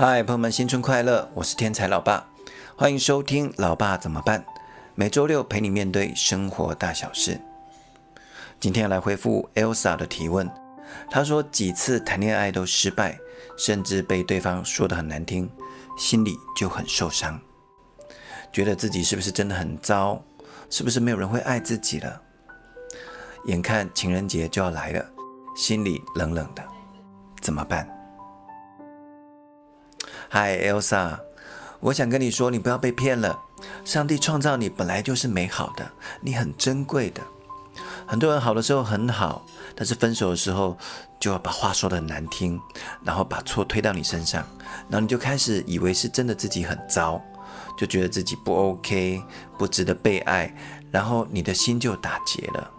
嗨，朋友们，新春快乐！我是天才老爸，欢迎收听《老爸怎么办》。每周六陪你面对生活大小事。今天来回复 Elsa 的提问。她说几次谈恋爱都失败，甚至被对方说得很难听，心里就很受伤，觉得自己是不是真的很糟？是不是没有人会爱自己了？眼看情人节就要来了，心里冷冷的，怎么办？嗨，Elsa，我想跟你说，你不要被骗了。上帝创造你本来就是美好的，你很珍贵的。很多人好的时候很好，但是分手的时候就要把话说的很难听，然后把错推到你身上，然后你就开始以为是真的自己很糟，就觉得自己不 OK，不值得被爱，然后你的心就打结了。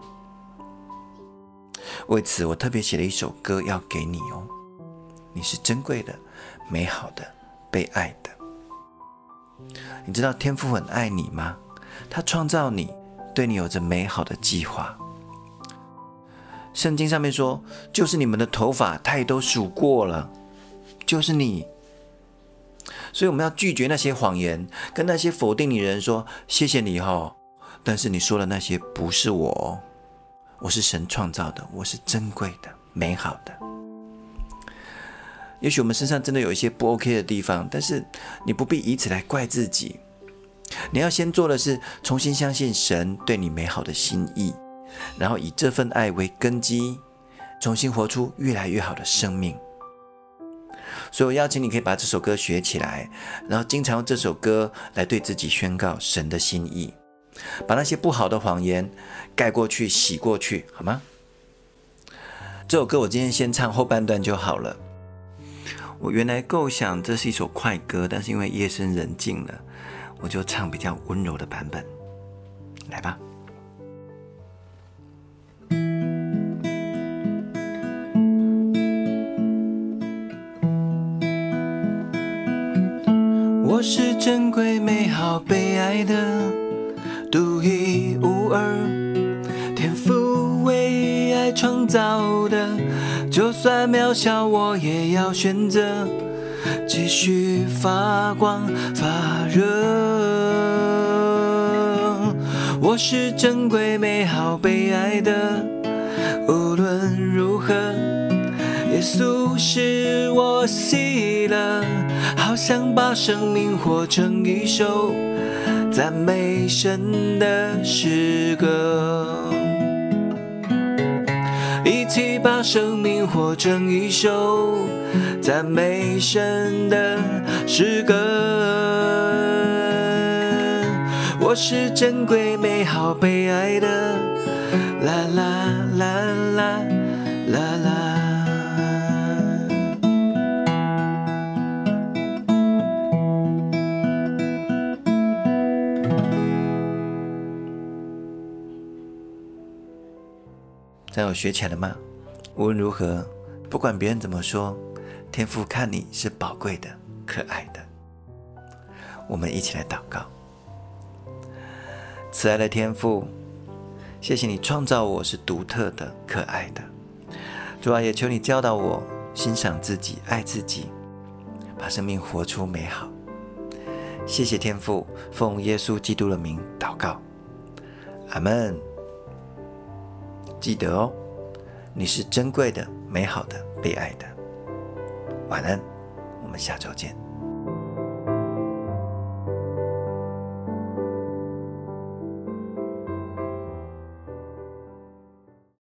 为此，我特别写了一首歌要给你哦，你是珍贵的、美好的。被爱的，你知道天父很爱你吗？他创造你，对你有着美好的计划。圣经上面说，就是你们的头发，他也都数过了，就是你。所以我们要拒绝那些谎言，跟那些否定你的人说：“谢谢你哈，但是你说的那些不是我，我是神创造的，我是珍贵的、美好的。”也许我们身上真的有一些不 OK 的地方，但是你不必以此来怪自己。你要先做的是重新相信神对你美好的心意，然后以这份爱为根基，重新活出越来越好的生命。所以我邀请你可以把这首歌学起来，然后经常用这首歌来对自己宣告神的心意，把那些不好的谎言盖过去、洗过去，好吗？这首歌我今天先唱后半段就好了。我原来构想这是一首快歌，但是因为夜深人静了，我就唱比较温柔的版本。来吧。我是珍贵、美好、被爱的，独一无二，创造的。就算渺小，我也要选择继续发光发热。我是珍贵、美好、被爱的，无论如何，耶稣是我喜乐，好想把生命活成一首赞美神的诗歌。把生命活成一首赞美神的诗歌。我是珍贵、美好、被爱的，啦啦啦啦啦啦。这样我学起来了吗？无论如何，不管别人怎么说，天父看你是宝贵的、可爱的。我们一起来祷告：慈爱的天父，谢谢你创造我是独特的、可爱的。主啊，也求你教导我欣赏自己、爱自己，把生命活出美好。谢谢天父，奉耶稣基督的名祷告，阿门。记得哦，你是珍贵的、美好的、被爱的。晚安，我们下周见。